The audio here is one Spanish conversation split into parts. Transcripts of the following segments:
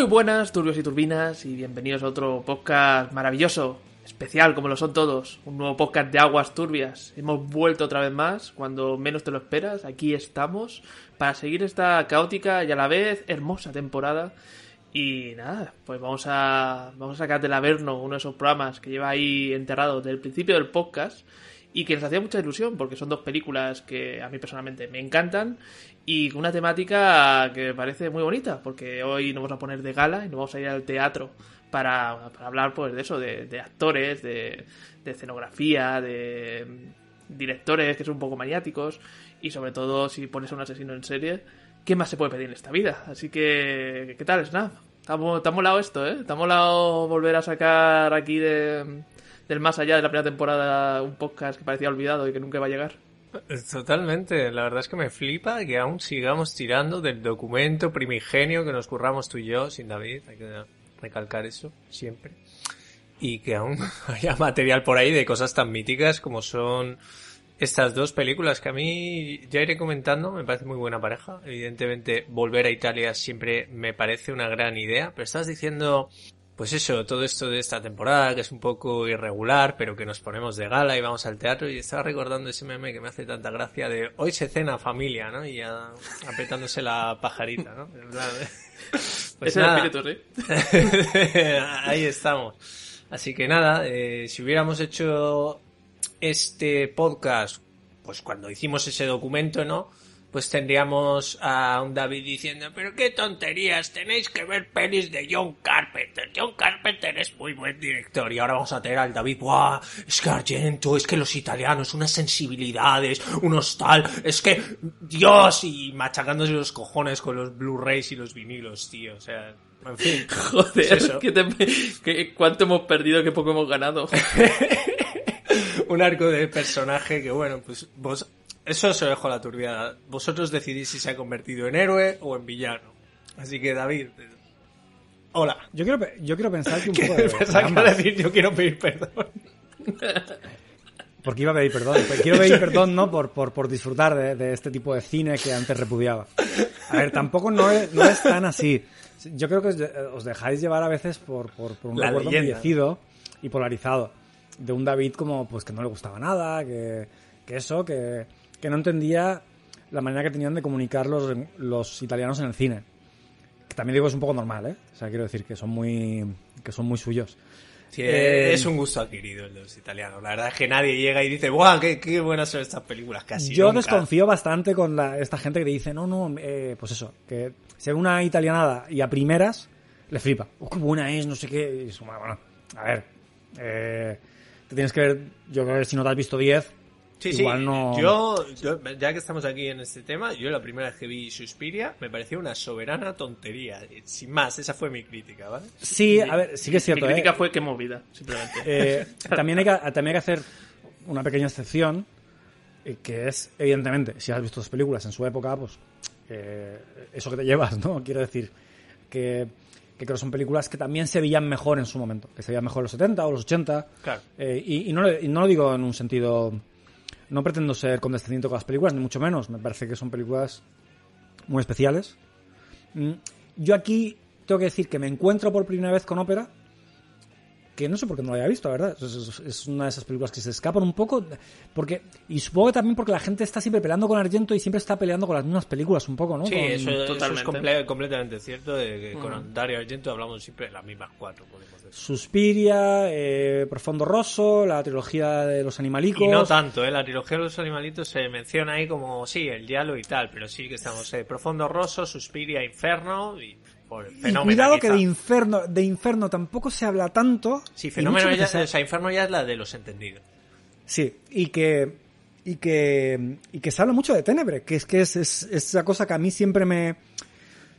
Muy buenas, turbios y turbinas, y bienvenidos a otro podcast maravilloso, especial como lo son todos, un nuevo podcast de aguas turbias. Hemos vuelto otra vez más, cuando menos te lo esperas, aquí estamos, para seguir esta caótica y a la vez hermosa temporada. Y nada, pues vamos a, vamos a sacar del Averno uno de esos programas que lleva ahí enterrado desde el principio del podcast y que nos hacía mucha ilusión porque son dos películas que a mí personalmente me encantan y con una temática que me parece muy bonita porque hoy nos vamos a poner de gala y nos vamos a ir al teatro para, para hablar pues de eso, de, de actores, de, de escenografía, de directores que son un poco maniáticos y sobre todo si pones a un asesino en serie, ¿qué más se puede pedir en esta vida? Así que, ¿qué tal, Snap? Está molado esto, ¿eh? Está molado volver a sacar aquí de, del más allá de la primera temporada un podcast que parecía olvidado y que nunca va a llegar. Totalmente, la verdad es que me flipa que aún sigamos tirando del documento primigenio que nos curramos tú y yo, sin David, hay que recalcar eso siempre, y que aún haya material por ahí de cosas tan míticas como son estas dos películas que a mí ya iré comentando, me parece muy buena pareja, evidentemente volver a Italia siempre me parece una gran idea, pero estás diciendo pues eso, todo esto de esta temporada, que es un poco irregular, pero que nos ponemos de gala y vamos al teatro, y estaba recordando ese meme que me hace tanta gracia de hoy se cena familia, ¿no? Y ya apretándose la pajarita, ¿no? Pues es el espíritu. Ahí estamos. Así que nada, eh, si hubiéramos hecho este podcast, pues cuando hicimos ese documento, ¿no? Pues tendríamos a un David diciendo, pero qué tonterías, tenéis que ver pelis de John Carpenter. John Carpenter es muy buen director y ahora vamos a tener al David, ¡buah! Es que Argento, es que los italianos, unas sensibilidades, unos tal, es que Dios y machacándose los cojones con los Blu-rays y los vinilos, tío, o sea... En fin, joder, eso. ¿qué te, qué, ¿cuánto hemos perdido, qué poco hemos ganado? un arco de personaje que, bueno, pues vos eso se lo dejo a la turbiada. Vosotros decidís si se ha convertido en héroe o en villano. Así que, David. Hola. Yo quiero, yo quiero pensar que un poco. pensar que decir yo quiero pedir perdón. Porque iba a pedir perdón. Quiero pedir perdón, ¿no? Por, por, por disfrutar de, de, este tipo de cine que antes repudiaba. A ver, tampoco no es, no es tan así. Yo creo que os, os dejáis llevar a veces por, por, por un La recuerdo embellecido y polarizado. De un David como, pues, que no le gustaba nada, que, que eso, que, que no entendía la manera que tenían de comunicar los, los italianos en el cine. Que también digo que es un poco normal, ¿eh? O sea, quiero decir que son muy, que son muy suyos. Sí, eh, es un gusto adquirido el de los italianos. La verdad es que nadie llega y dice, ¡guau! Qué, qué buenas son estas películas! Casi. Yo nunca. desconfío bastante con la, esta gente que dice, no, no, eh, pues eso, que se ve una italianada y a primeras le flipa. ¡Oh, qué buena es! No sé qué. Y bueno, a ver. Eh, te tienes que ver, yo creo que si no te has visto 10, Sí, Igual sí. no- Yo, yo, ya que estamos aquí en este tema, yo la primera vez que vi Suspiria me pareció una soberana tontería. Sin más, esa fue mi crítica, ¿vale? Sí, a ver, sí que es cierto. Mi crítica ¿eh? fue que movida, simplemente. Eh, también, hay que, también hay que hacer una pequeña excepción, eh, que es, evidentemente, si has visto las películas en su época, pues eh, eso que te llevas, ¿no? Quiero decir, que, que creo que son películas que también se veían mejor en su momento, que se veían mejor en los 70 o los 80. Claro. Eh, y, y no, le- y no lo digo en un sentido. No pretendo ser condescendiente con las películas, ni mucho menos. Me parece que son películas muy especiales. Mm, Yo aquí tengo que decir que me encuentro por primera vez con ópera. Que no sé por qué no lo haya visto, la verdad. Es, una de esas películas que se escapan un poco. porque Y supongo que también porque la gente está siempre peleando con Argento y siempre está peleando con las mismas películas un poco, ¿no? Sí, Con- eso, eso es totalmente. comple- completamente cierto. De que con Dario Argento hablamos siempre de las mismas cuatro, podemos decir. Suspiria, eh, Profondo Rosso, la trilogía de los animalicos. Y no tanto, ¿eh? La trilogía de los animalitos se menciona ahí como, sí, el diálogo y tal, pero sí que estamos, eh, Profondo Rosso, Suspiria, Inferno y por Y Fenómeno. cuidado que de Inferno, de Inferno tampoco se habla tanto. Sí, y Fenómeno ya, o sea, Inferno ya es la de los entendidos. Sí, y que y que y que se habla mucho de Tenebre, que es que es, es, es esa cosa que a mí siempre me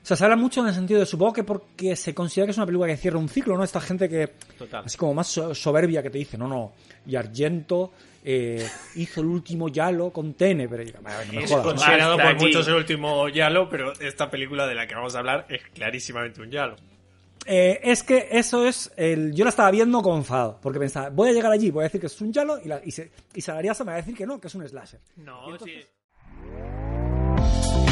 o sea, se habla mucho en el sentido de supongo que porque se considera que es una película que cierra un ciclo, ¿no? Esta gente que Total. así como más so- soberbia que te dice, no, no, y Argento eh, hizo el último Yalo con Tenebre. Y, "Vale, no me Es jodas, ¿no?". considerado por muchos el último Yalo, pero esta película de la que vamos a hablar es clarísimamente un Yalo. Eh, es que eso es el. Yo la estaba viendo como enfadado, porque pensaba, voy a llegar allí, voy a decir que es un Yalo y, la, y, se, y Salariasa me va a decir que no, que es un slasher. No, entonces-